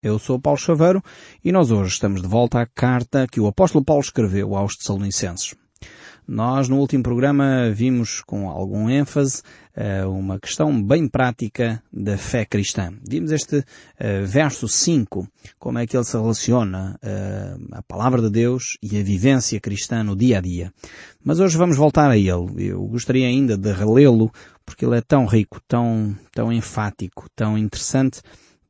Eu sou Paulo Chaveiro e nós hoje estamos de volta à carta que o apóstolo Paulo escreveu aos Tessalonicenses. Nós no último programa vimos com algum ênfase uh, uma questão bem prática da fé cristã. Vimos este uh, verso 5, como é que ele se relaciona a palavra de Deus e a vivência cristã no dia a dia. Mas hoje vamos voltar a ele. Eu gostaria ainda de relê-lo porque ele é tão rico, tão, tão enfático, tão interessante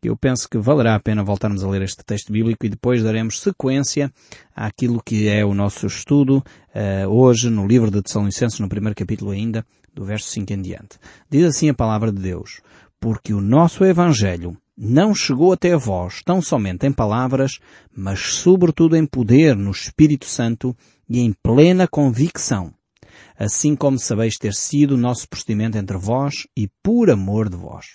eu penso que valerá a pena voltarmos a ler este texto bíblico e depois daremos sequência àquilo que é o nosso estudo uh, hoje no livro de Tessalonicenses, no primeiro capítulo ainda, do verso 5 em diante. Diz assim a palavra de Deus, porque o nosso Evangelho não chegou até vós tão somente em palavras, mas sobretudo em poder no Espírito Santo e em plena convicção, assim como sabeis ter sido o nosso procedimento entre vós e por amor de vós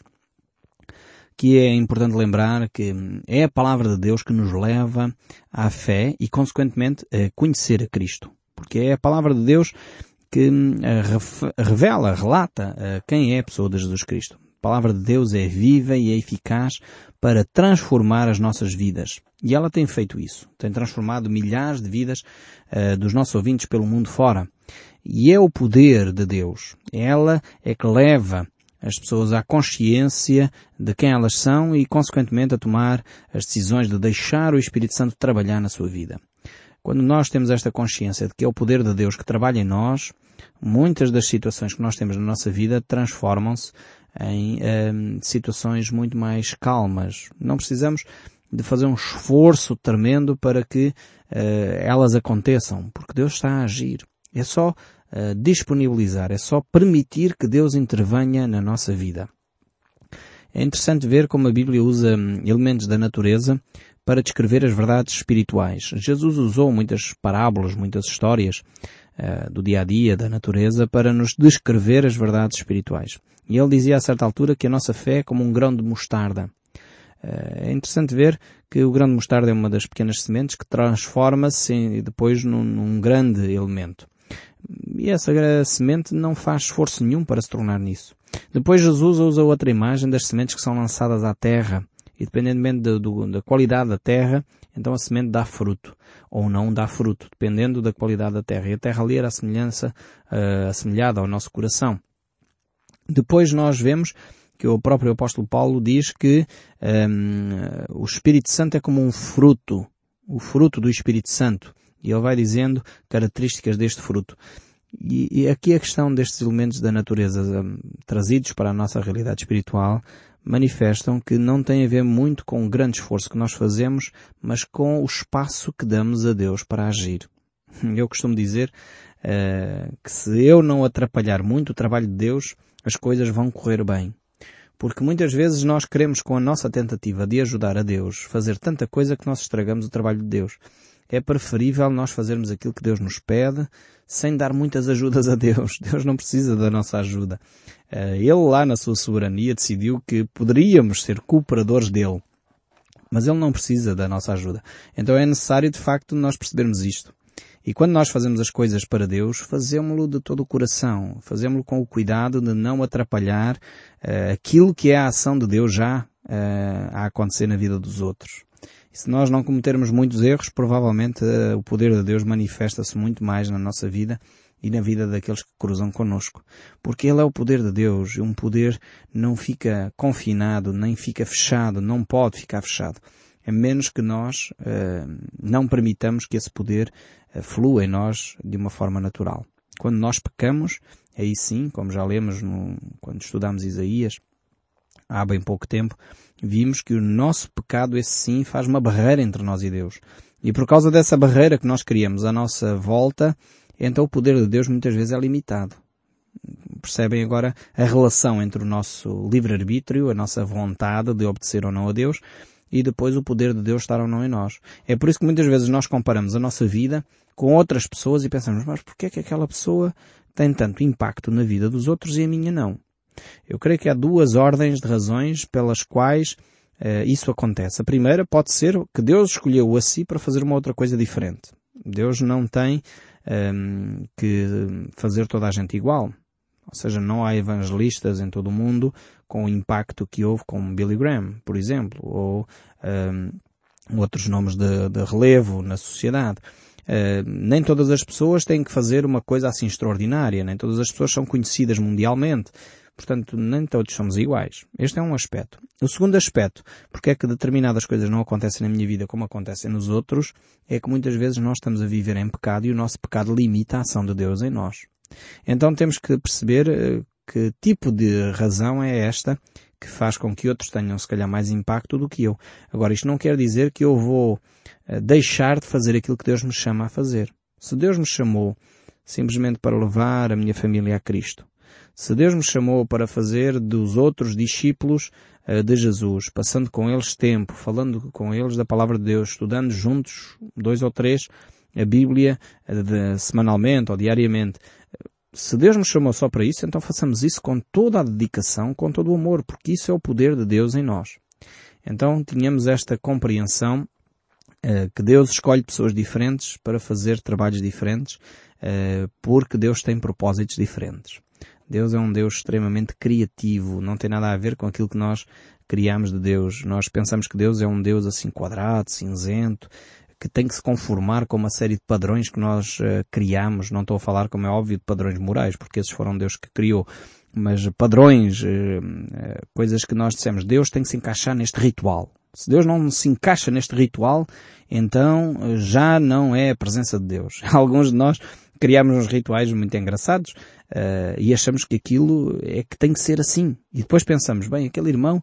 que é importante lembrar que é a palavra de Deus que nos leva à fé e, consequentemente, a conhecer a Cristo. Porque é a palavra de Deus que eh, revela, relata eh, quem é a pessoa de Jesus Cristo. A palavra de Deus é viva e é eficaz para transformar as nossas vidas. E ela tem feito isso. Tem transformado milhares de vidas uh, dos nossos ouvintes pelo mundo fora. E é o poder de Deus. Ela é que leva as pessoas à consciência de quem elas são e, consequentemente, a tomar as decisões de deixar o Espírito Santo trabalhar na sua vida. Quando nós temos esta consciência de que é o poder de Deus que trabalha em nós, muitas das situações que nós temos na nossa vida transformam-se em um, situações muito mais calmas. Não precisamos de fazer um esforço tremendo para que uh, elas aconteçam, porque Deus está a agir. É só disponibilizar, é só permitir que Deus intervenha na nossa vida. É interessante ver como a Bíblia usa hum, elementos da natureza para descrever as verdades espirituais. Jesus usou muitas parábolas, muitas histórias uh, do dia a dia, da natureza, para nos descrever as verdades espirituais. E ele dizia a certa altura que a nossa fé é como um grão de mostarda. Uh, é interessante ver que o grão de mostarda é uma das pequenas sementes que transforma-se depois num, num grande elemento. E essa semente não faz esforço nenhum para se tornar nisso. Depois Jesus usa outra imagem das sementes que são lançadas à terra. E dependendo do, do, da qualidade da terra, então a semente dá fruto. Ou não dá fruto, dependendo da qualidade da terra. E a terra ali era a semelhança, uh, assemelhada ao nosso coração. Depois nós vemos que o próprio apóstolo Paulo diz que um, ehm, o Espírito Santo é como um fruto, o fruto do Espírito Santo. E ele vai dizendo características deste fruto. E, e aqui a questão destes elementos da natureza um, trazidos para a nossa realidade espiritual manifestam que não tem a ver muito com o grande esforço que nós fazemos, mas com o espaço que damos a Deus para agir. Eu costumo dizer uh, que se eu não atrapalhar muito o trabalho de Deus, as coisas vão correr bem. Porque muitas vezes nós queremos com a nossa tentativa de ajudar a Deus fazer tanta coisa que nós estragamos o trabalho de Deus é preferível nós fazermos aquilo que Deus nos pede sem dar muitas ajudas a Deus. Deus não precisa da nossa ajuda. Eh, ele lá na sua soberania decidiu que poderíamos ser cooperadores dele. Mas ele não precisa da nossa ajuda. Então é necessário de facto nós percebermos isto. E quando nós fazemos as coisas para Deus, fazemos-lo de todo o coração. Fazemos-lo com o cuidado de não atrapalhar uh, aquilo que é a ação de Deus já uh, a acontecer na vida dos outros. E se nós não cometermos muitos erros, provavelmente uh, o poder de Deus manifesta-se muito mais na nossa vida e na vida daqueles que cruzam conosco. Porque Ele é o poder de Deus e um poder não fica confinado, nem fica fechado, não pode ficar fechado. A menos que nós uh, não permitamos que esse poder uh, flua em nós de uma forma natural. Quando nós pecamos, aí sim, como já lemos no, quando estudamos Isaías, há bem pouco tempo, vimos que o nosso pecado, esse sim, faz uma barreira entre nós e Deus. E por causa dessa barreira que nós criamos à nossa volta, então o poder de Deus muitas vezes é limitado. Percebem agora a relação entre o nosso livre-arbítrio, a nossa vontade de obedecer ou não a Deus, e depois o poder de Deus estar ou não em nós. É por isso que muitas vezes nós comparamos a nossa vida com outras pessoas e pensamos, mas porquê é que aquela pessoa tem tanto impacto na vida dos outros e a minha não? Eu creio que há duas ordens de razões pelas quais uh, isso acontece. A primeira pode ser que Deus escolheu a si para fazer uma outra coisa diferente. Deus não tem um, ehm, que fazer toda a gente igual. Ou seja, não há evangelistas em todo o mundo com o impacto que houve com Billy Graham, por exemplo, ou outros nomes de, de relevo na sociedade. Uh, nem todas as pessoas têm que fazer uma coisa assim extraordinária, nem todas as pessoas são conhecidas mundialmente. Portanto, nem todos somos iguais. Este é um aspecto. O segundo aspecto, porque é que determinadas coisas não acontecem na minha vida como acontecem nos outros, é que muitas vezes nós estamos a viver em pecado e o nosso pecado limita a ação de Deus em nós. Então temos que perceber uh, que tipo de razão é esta que faz com que outros tenham se calhar mais impacto do que eu. Agora, isto não quer dizer que eu vou uh, deixar de fazer aquilo que Deus me chama a fazer. Se Deus me chamou simplesmente para levar a minha família a Cristo, se Deus me chamou para fazer dos outros discípulos uh, de Jesus, passando com eles tempo, falando com eles da palavra de Deus, estudando juntos, dois ou três, a Bíblia uh, de, semanalmente ou diariamente, se Deus nos chamou só para isso, então façamos isso com toda a dedicação, com todo o amor, porque isso é o poder de Deus em nós. Então tínhamos esta compreensão que Deus escolhe pessoas diferentes para fazer trabalhos diferentes, porque Deus tem propósitos diferentes. Deus é um Deus extremamente criativo, não tem nada a ver com aquilo que nós criamos de Deus. Nós pensamos que Deus é um Deus assim quadrado, cinzento, que tem que se conformar com uma série de padrões que nós uh, criamos. Não estou a falar, como é óbvio, de padrões morais, porque esses foram Deus que criou. Mas padrões, uh, uh, coisas que nós dissemos, Deus tem que se encaixar neste ritual. Se Deus não se encaixa neste ritual, então já não é a presença de Deus. Alguns de nós criamos uns rituais muito engraçados uh, e achamos que aquilo é que tem que ser assim. E depois pensamos, bem, aquele irmão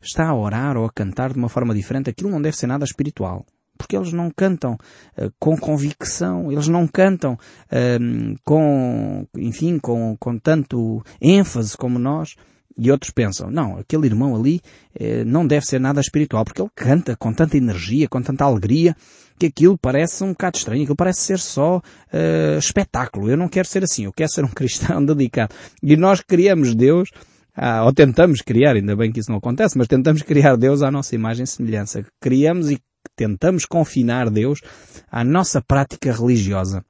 está a orar ou a cantar de uma forma diferente, aquilo não deve ser nada espiritual porque eles não cantam uh, com convicção, eles não cantam uh, com, enfim, com, com tanto ênfase como nós. E outros pensam, não, aquele irmão ali uh, não deve ser nada espiritual, porque ele canta com tanta energia, com tanta alegria, que aquilo parece um bocado estranho, aquilo parece ser só espetáculo. Eu não quero ser assim, eu quero ser um cristão dedicado. E nós criamos Deus ah, ou tentamos criar, ainda bem que isso não acontece, mas tentamos criar Deus à nossa imagem e semelhança. Criamos e tentamos confinar Deus à nossa prática religiosa.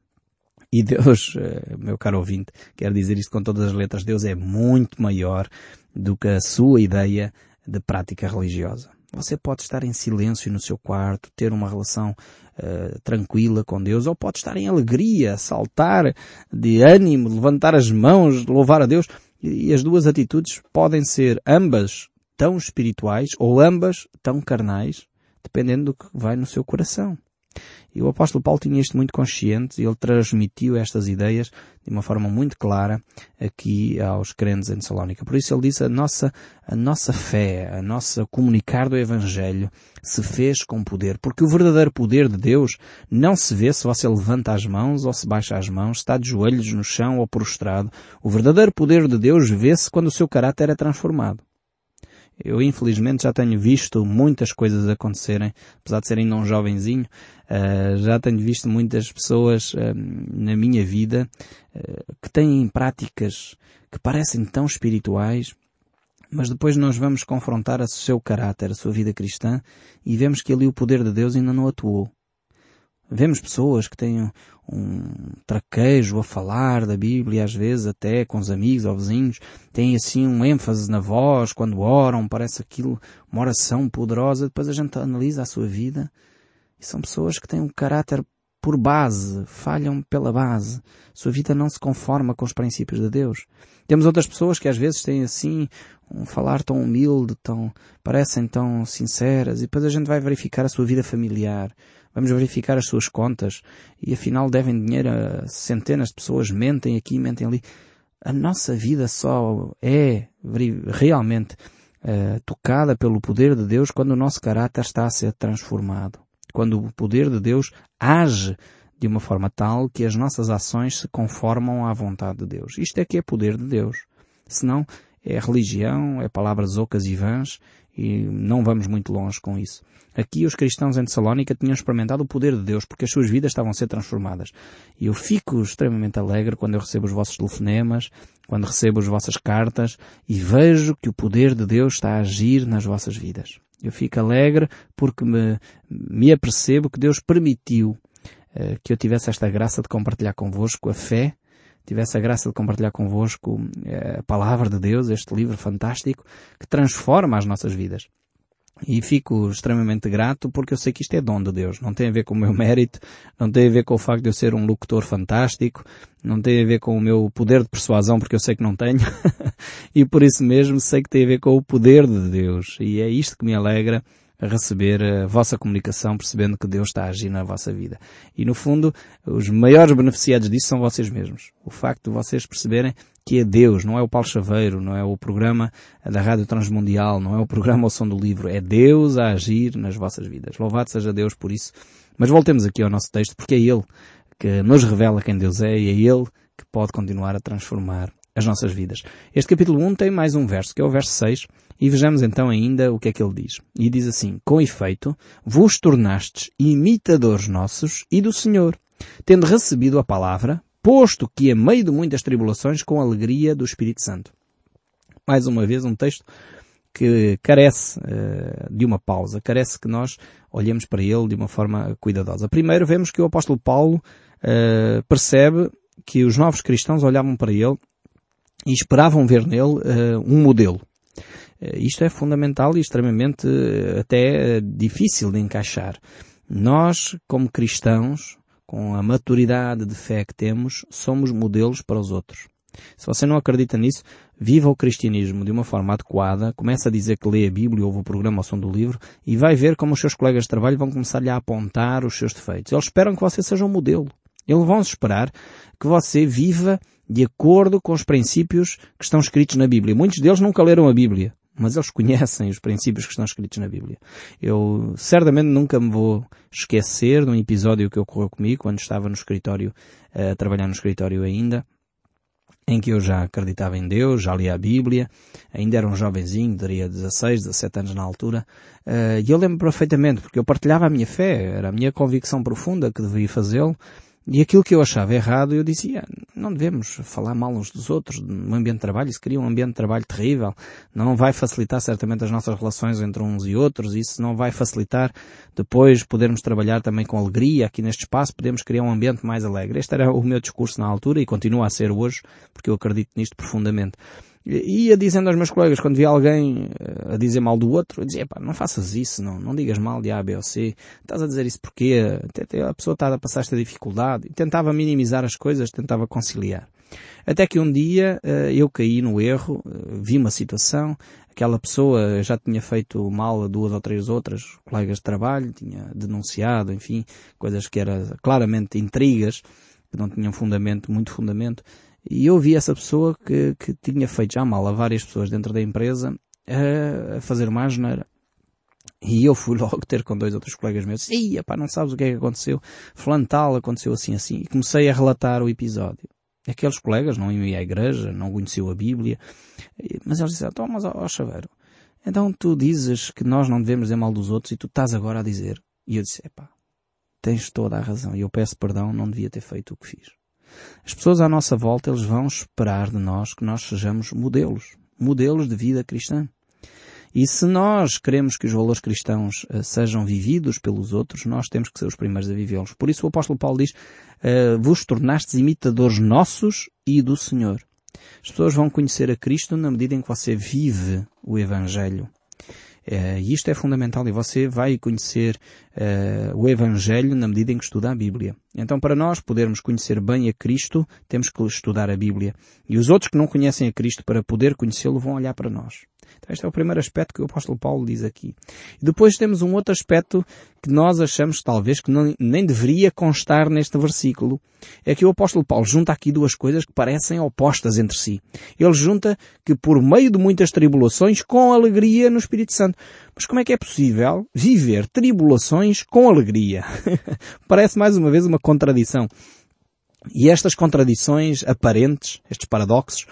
E Deus, eh, meu caro ouvinte, quero dizer isto com todas as letras, Deus é muito maior do que a sua ideia de prática religiosa. Você pode estar em silêncio no seu quarto, ter uma relação uh, tranquila com Deus, ou pode estar em alegria, saltar de ânimo, levantar as mãos, louvar a Deus. E as duas atitudes podem ser ambas tão espirituais ou ambas tão carnais dependendo do que vai no seu coração. E o apóstolo Paulo tinha isto muito consciente e ele transmitiu estas ideias de uma forma muito clara aqui aos crentes em Salónica. Por isso ele disse a nossa, a nossa fé, a nossa comunicar do Evangelho se fez com poder. Porque o verdadeiro poder de Deus não se vê se você levanta as mãos ou se baixa as mãos, está de joelhos no chão ou prostrado. O verdadeiro poder de Deus vê-se quando o seu caráter é transformado. Eu infelizmente já tenho visto muitas coisas acontecerem, apesar de ser ainda um jovenzinho, uh, já tenho visto muitas pessoas uh, na minha vida uh, que têm práticas que parecem tão espirituais, mas depois nós vamos confrontar o seu caráter, a sua vida cristã, e vemos que ali o poder de Deus ainda não atuou. Vemos pessoas que têm um traquejo a falar da Bíblia, às vezes até com os amigos ou vizinhos, têm assim um ênfase na voz quando oram, parece aquilo uma oração poderosa. Depois a gente analisa a sua vida e são pessoas que têm um caráter por base, falham pela base. Sua vida não se conforma com os princípios de Deus. Temos outras pessoas que às vezes têm assim um falar tão humilde, tão, parecem tão sinceras, e depois a gente vai verificar a sua vida familiar, vamos verificar as suas contas, e afinal devem dinheiro a centenas de pessoas, mentem aqui, mentem ali. A nossa vida só é realmente uh, tocada pelo poder de Deus quando o nosso caráter está a ser transformado. Quando o poder de Deus age de uma forma tal que as nossas ações se conformam à vontade de Deus. Isto é que é poder de Deus. Senão é religião, é palavras ocas e vãs e não vamos muito longe com isso. Aqui os cristãos em Tessalónica tinham experimentado o poder de Deus porque as suas vidas estavam a ser transformadas. E eu fico extremamente alegre quando eu recebo os vossos telefonemas, quando recebo as vossas cartas e vejo que o poder de Deus está a agir nas vossas vidas. Eu fico alegre porque me, me apercebo que Deus permitiu uh, que eu tivesse esta graça de compartilhar convosco a fé, tivesse a graça de compartilhar convosco uh, a palavra de Deus, este livro fantástico, que transforma as nossas vidas. E fico extremamente grato porque eu sei que isto é dom de Deus. Não tem a ver com o meu mérito, não tem a ver com o facto de eu ser um locutor fantástico, não tem a ver com o meu poder de persuasão porque eu sei que não tenho. e por isso mesmo sei que tem a ver com o poder de Deus. E é isto que me alegra receber a vossa comunicação, percebendo que Deus está a agir na vossa vida. E no fundo, os maiores beneficiados disso são vocês mesmos. O facto de vocês perceberem que é Deus, não é o Paulo Chaveiro, não é o programa da Rádio Transmundial, não é o programa ao som do livro, é Deus a agir nas vossas vidas. Louvado seja Deus por isso. Mas voltemos aqui ao nosso texto, porque é Ele que nos revela quem Deus é e é Ele que pode continuar a transformar as nossas vidas. Este capítulo 1 tem mais um verso, que é o verso 6, e vejamos então ainda o que é que ele diz. E diz assim, Com efeito, vos tornastes imitadores nossos e do Senhor, tendo recebido a palavra, posto que a meio de muitas tribulações, com alegria do Espírito Santo. Mais uma vez um texto que carece uh, de uma pausa, carece que nós olhemos para ele de uma forma cuidadosa. Primeiro vemos que o apóstolo Paulo uh, percebe que os novos cristãos olhavam para ele e esperavam ver nele uh, um modelo. isto é fundamental e extremamente até difícil de encaixar. Nós, como cristãos, com a maturidade de fé que temos, somos modelos para os outros. Se você não acredita nisso, viva o cristianismo de uma forma adequada, começa a dizer que lê a Bíblia, ouve o programa ao som do livro e vai ver como os seus colegas de trabalho vão começar-lhe a apontar os seus defeitos. Eles esperam que você seja um modelo. Eles vão esperar que você viva de acordo com os princípios que estão escritos na Bíblia. Muitos deles nunca leram a Bíblia mas eles conhecem os princípios que estão escritos na Bíblia. Eu certamente nunca me vou esquecer de um episódio que ocorreu comigo quando estava no escritório, a trabalhar no escritório ainda, em que eu já acreditava em Deus, já lia a Bíblia, ainda era um jovenzinho, teria 16, 17 anos na altura, eh, e eu lembro perfeitamente, porque eu partilhava a minha fé, era a minha convicção profunda que devia fazê-lo, e aquilo que eu achava errado, eu dizia, não devemos falar mal uns dos outros no ambiente de trabalho, isso cria um ambiente de trabalho terrível, não vai facilitar certamente as nossas relações entre uns e outros, isso não vai facilitar depois podermos trabalhar também com alegria aqui neste espaço, podemos criar um ambiente mais alegre. Este era o meu discurso na altura e continua a ser hoje, porque eu acredito nisto profundamente ia dizendo aos meus colegas, quando via alguém eh, a dizer mal do outro, eu dizia, pá, não faças isso, não, não digas mal de A, B ou C, estás a dizer isso porquê, a pessoa está a passar esta dificuldade, e tentava minimizar as coisas, tentava conciliar. Até que um dia eh, eu caí no erro, eh, vi uma situação, aquela pessoa já tinha feito mal a duas ou três outras colegas de trabalho, tinha denunciado, enfim, coisas que eram claramente intrigas, que não tinham fundamento, muito fundamento, e eu vi essa pessoa que, que tinha feito já mal a várias pessoas dentro da empresa a, fazer uma asneira. E eu fui logo ter com dois outros colegas meus. Ih, pá, não sabes o que é que aconteceu. Fulano tal, aconteceu assim, assim. E comecei a relatar o episódio. Aqueles colegas não iam à igreja, não conheciam a Bíblia. Mas eles disseram, então, mas ó, ó Chaveiro, então tu dizes que nós não devemos dizer mal dos outros e tu estás agora a dizer. E eu disse, epá, tens toda a razão. E eu peço perdão, não devia ter feito o que fiz. As pessoas à nossa volta, eles vão esperar de nós que nós sejamos modelos. Modelos de vida cristã. E se nós queremos que os valores cristãos uh, sejam vividos pelos outros, nós temos que ser os primeiros a vivê-los. Por isso o apóstolo Paulo diz, uh, vos tornastes imitadores nossos e do Senhor. As pessoas vão conhecer a Cristo na medida em que você vive o Evangelho. Uh, e isto é fundamental e você vai conhecer uh, o Evangelho na medida em que estuda a Bíblia. Então para nós podermos conhecer bem a Cristo, temos que estudar a Bíblia. E os outros que não conhecem a Cristo para poder conhecê-lo vão olhar para nós. Então este é o primeiro aspecto que o apóstolo Paulo diz aqui. E depois temos um outro aspecto que nós achamos talvez que não, nem deveria constar neste versículo. É que o apóstolo Paulo junta aqui duas coisas que parecem opostas entre si. Ele junta que por meio de muitas tribulações, com alegria no Espírito Santo. Mas como é que é possível viver tribulações com alegria? Parece mais uma vez uma contradição. E estas contradições aparentes, estes paradoxos,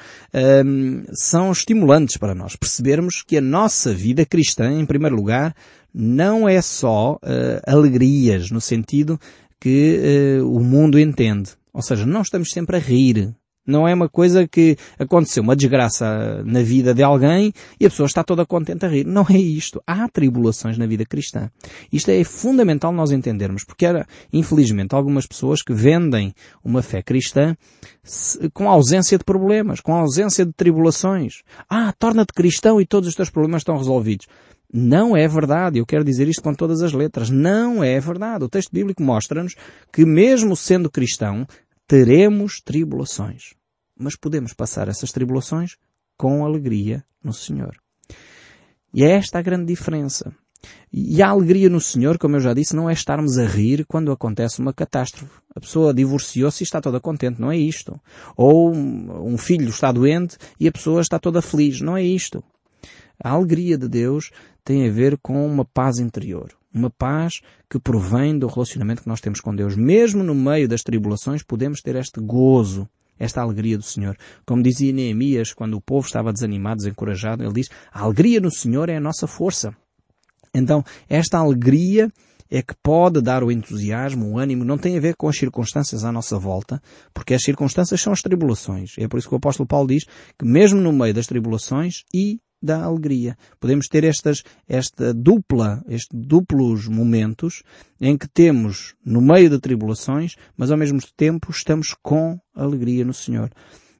um, são estimulantes para nós percebermos que a nossa vida cristã, em primeiro lugar, não é só uh, alegrias no sentido que uh, o mundo entende. Ou seja, não estamos sempre a rir, não é uma coisa que aconteceu uma desgraça na vida de alguém e a pessoa está toda contente a rir. Não é isto. Há tribulações na vida cristã. Isto é fundamental nós entendermos, porque há, infelizmente, algumas pessoas que vendem uma fé cristã com ausência de problemas, com ausência de tribulações. Ah, torna-te cristão e todos os teus problemas estão resolvidos. Não é verdade. Eu quero dizer isto com todas as letras. Não é verdade. O texto bíblico mostra-nos que mesmo sendo cristão, teremos tribulações. Mas podemos passar essas tribulações com alegria no Senhor. E é esta a grande diferença. E a alegria no Senhor, como eu já disse, não é estarmos a rir quando acontece uma catástrofe. A pessoa divorciou-se e está toda contente, não é isto. Ou um filho está doente e a pessoa está toda feliz, não é isto. A alegria de Deus tem a ver com uma paz interior. Uma paz que provém do relacionamento que nós temos com Deus. Mesmo no meio das tribulações podemos ter este gozo, esta alegria do Senhor. Como dizia Neemias, quando o povo estava desanimado, desencorajado, ele diz, a alegria no Senhor é a nossa força. Então, esta alegria é que pode dar o entusiasmo, o ânimo, não tem a ver com as circunstâncias à nossa volta, porque as circunstâncias são as tribulações. É por isso que o apóstolo Paulo diz que mesmo no meio das tribulações e da alegria. Podemos ter estas, esta dupla, estes duplos momentos em que temos no meio de tribulações, mas ao mesmo tempo estamos com alegria no Senhor.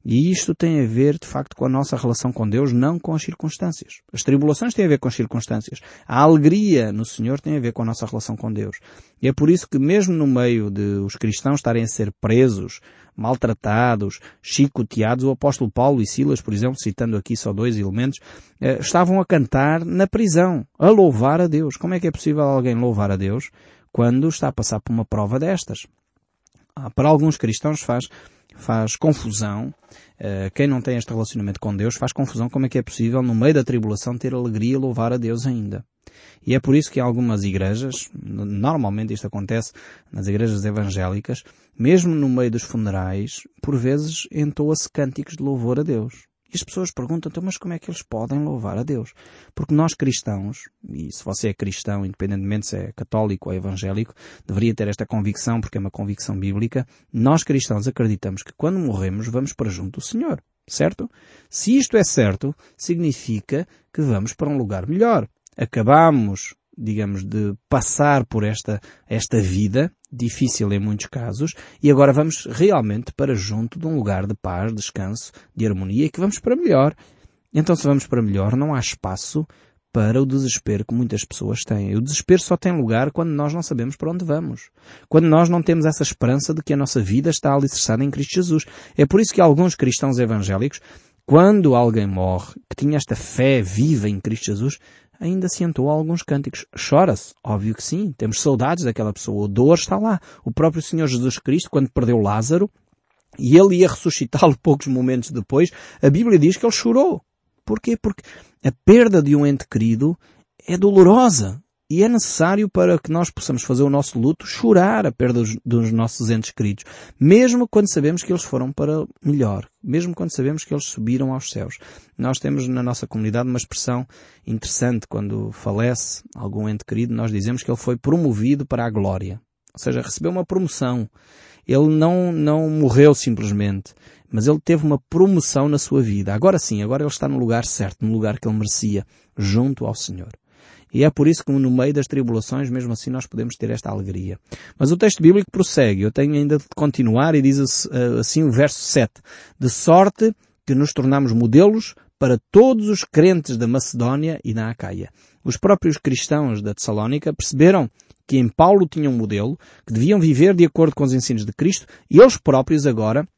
E isto tem a ver, de facto, com a nossa relação com Deus, não com as circunstâncias. As tribulações têm a ver com as circunstâncias. A alegria no Senhor tem a ver com a nossa relação com Deus. E é por isso que mesmo no meio de os cristãos estarem a ser presos, maltratados, chicoteados, o apóstolo Paulo e Silas, por exemplo, citando aqui só dois elementos, eh, estavam a cantar na prisão, a louvar a Deus. Como é que é possível alguém louvar a Deus quando está a passar por uma prova destas? Ah, para alguns cristãos faz faz confusão, uh, quem não tem este relacionamento com Deus faz confusão como é que é possível no meio da tribulação ter alegria e louvar a Deus ainda. E é por isso que algumas igrejas, normalmente isto acontece nas igrejas evangélicas, mesmo no meio dos funerais, por vezes entoa-se cânticos de louvor a Deus. E as pessoas perguntam, então, mas como é que eles podem louvar a Deus? Porque nós cristãos, e se você é cristão, independentemente se é católico ou evangélico, deveria ter esta convicção, porque é uma convicção bíblica, nós cristãos acreditamos que quando morremos vamos para junto do Senhor. Certo? Se isto é certo, significa que vamos para um lugar melhor. Acabamos digamos, de passar por esta, esta vida, difícil em muitos casos, e agora vamos realmente para junto de um lugar de paz, descanso, de harmonia, que vamos para melhor. Então se vamos para melhor, não há espaço para o desespero que muitas pessoas têm. O desespero só tem lugar quando nós não sabemos para onde vamos. Quando nós não temos essa esperança de que a nossa vida está alicerçada em Cristo Jesus. É por isso que alguns cristãos evangélicos, quando alguém morre, que tinha esta fé viva em Cristo Jesus, ainda se alguns cânticos. Chora-se? Óbvio que sim. Temos saudades daquela pessoa. O dor está lá. O próprio Senhor Jesus Cristo, quando perdeu Lázaro, e ele ia ressuscitá-lo poucos momentos depois, a Bíblia diz que ele chorou. Porquê? Porque a perda de um ente querido é dolorosa. E é necessário para que nós possamos fazer o nosso luto chorar a perda dos, dos, nossos entes queridos. Mesmo quando sabemos que eles foram para melhor. Mesmo quando sabemos que eles subiram aos céus. Nós temos na nossa comunidade uma expressão interessante. Quando falece algum ente querido, nós dizemos que ele foi promovido para a glória. Ou seja, recebeu uma promoção. Ele não, não morreu simplesmente. Mas ele teve uma promoção na sua vida. Agora sim, agora ele está no lugar certo, no lugar que ele merecia, junto ao Senhor. E é por isso que no meio das tribulações, mesmo assim, nós podemos ter esta alegria. Mas o texto bíblico prossegue. Eu tenho ainda de continuar e diz eh, assim o verso 7. De sorte que nos tornamos modelos para todos os crentes da Macedónia e da Acaia. Os próprios cristãos da Tessalónica perceberam que em Paulo tinham um modelo, que deviam viver de acordo com os ensinos de Cristo, e eles próprios agora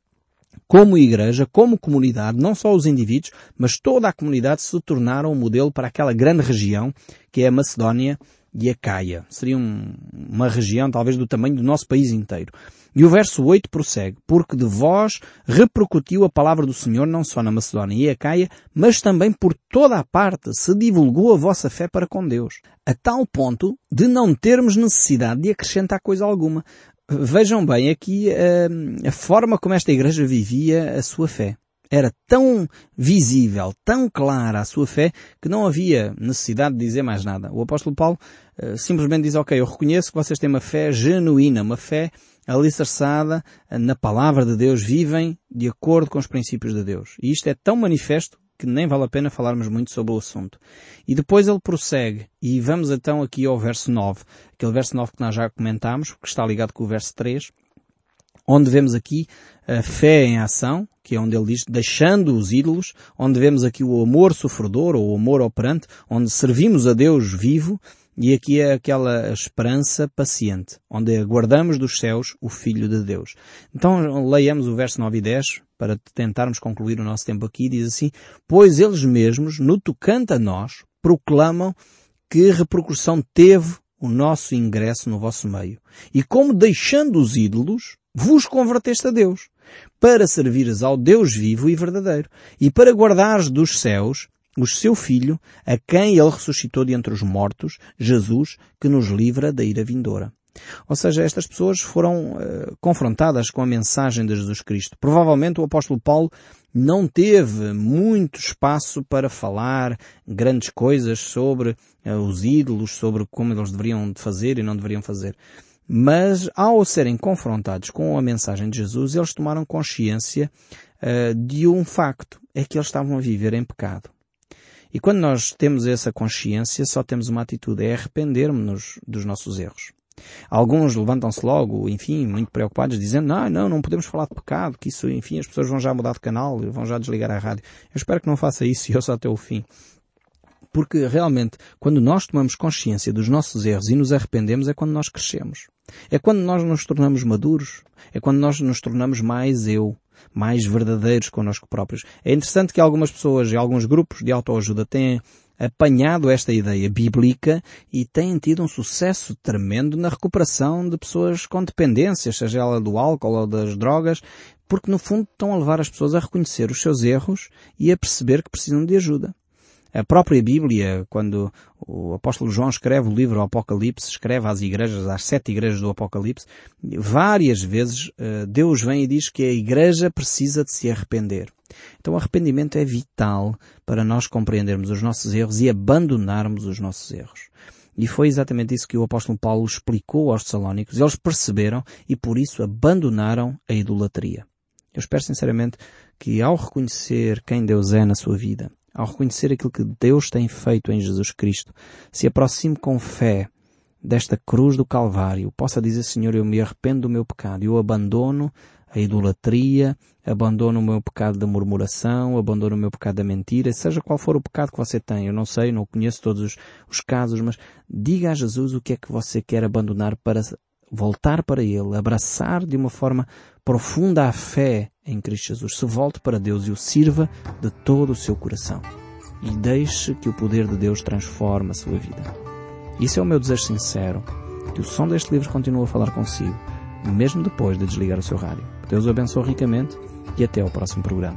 como igreja, como comunidade, não só os indivíduos, mas toda a comunidade se tornaram um modelo para aquela grande região que é a Macedónia e a Caia. Seria um, uma região talvez do tamanho do nosso país inteiro. E o verso 8 prossegue, porque de vós repercutiu a palavra do Senhor não só na Macedónia e a Caia, mas também por toda a parte se divulgou a vossa fé para com Deus, a tal ponto de não termos necessidade de acrescentar coisa alguma. Vejam bem aqui a, eh, a forma como esta igreja vivia a sua fé. Era tão visível, tão clara a sua fé, que não havia necessidade de dizer mais nada. O apóstolo Paulo uh, simplesmente diz, ok, eu reconheço que vocês têm uma fé genuína, uma fé alicerçada na palavra de Deus, vivem de acordo com os princípios de Deus. E isto é tão manifesto que nem vale a pena falarmos muito sobre o assunto. E depois ele prossegue, e vamos então aqui ao verso 9, aquele verso 9 que nós já comentámos, que está ligado com o verso 3, onde vemos aqui a fé em ação, que é onde ele diz, deixando os ídolos, onde vemos aqui o amor sofredor, ou o amor operante, onde servimos a Deus vivo, e aqui é aquela esperança paciente, onde aguardamos dos céus o Filho de Deus. Então leiamos o verso 9 e 10 para tentarmos concluir o nosso tempo aqui. Diz assim, pois eles mesmos, no tocante a nós, proclamam que repercussão teve o nosso ingresso no vosso meio. E como deixando os ídolos, vos converteste a Deus, para servires ao Deus vivo e verdadeiro, e para guardares dos céus o seu Filho, a quem ele ressuscitou de entre os mortos, Jesus, que nos livra da ira vindoura. Ou seja, estas pessoas foram uh, confrontadas com a mensagem de Jesus Cristo. Provavelmente o apóstolo Paulo não teve muito espaço para falar grandes coisas sobre uh, os ídolos, sobre como eles deveriam fazer e não deveriam fazer. Mas ao serem confrontados com a mensagem de Jesus, eles tomaram consciência uh, de um facto, é que eles estavam a viver em pecado. E quando nós temos essa consciência, só temos uma atitude, é arrepender-nos dos nossos erros. Alguns levantam-se logo, enfim, muito preocupados, dizendo, não, não, não podemos falar de pecado, que isso, enfim, as pessoas vão já mudar de canal, vão já desligar a rádio. Eu espero que não faça isso e eu só até o fim. Porque realmente, quando nós tomamos consciência dos nossos erros e nos arrependemos, é quando nós crescemos. É quando nós nos tornamos maduros. É quando nós nos tornamos mais eu mais verdadeiros connosco próprios. É interessante que algumas pessoas e alguns grupos de autoajuda têm apanhado esta ideia bíblica e têm tido um sucesso tremendo na recuperação de pessoas com dependências, seja ela do álcool ou das drogas, porque no fundo estão a levar as pessoas a reconhecer os seus erros e a perceber que precisam de ajuda. A própria Bíblia, quando o apóstolo João escreve o livro Apocalipse, escreve às igrejas, às sete igrejas do Apocalipse, várias vezes eh, Deus vem e diz que a igreja precisa de se arrepender. Então o arrependimento é vital para nós compreendermos os nossos erros e abandonarmos os nossos erros. E foi exatamente isso que o apóstolo Paulo explicou aos Tessalónicos. Eles perceberam e por isso abandonaram a idolatria. Eu espero sinceramente que ao reconhecer quem Deus é na sua vida, ao reconhecer aquilo que Deus tem feito em Jesus Cristo, se aproxime com fé desta cruz do Calvário, possa dizer, Senhor, eu me arrependo do meu pecado, eu abandono a idolatria, abandono o meu pecado da murmuração, abandono o meu pecado da mentira, seja qual for o pecado que você tem, eu não sei, não conheço todos os, os casos, mas diga a Jesus o que é que você quer abandonar para voltar para Ele, abraçar de uma forma profunda a fé em Cristo Jesus. Se volte para Deus e o sirva de todo o seu coração. E deixe que o poder de Deus transforme a sua vida. Isso é o meu desejo sincero, que o som deste livro continue a falar consigo, mesmo depois de desligar o seu rádio. Deus o abençoe ricamente e até ao próximo programa.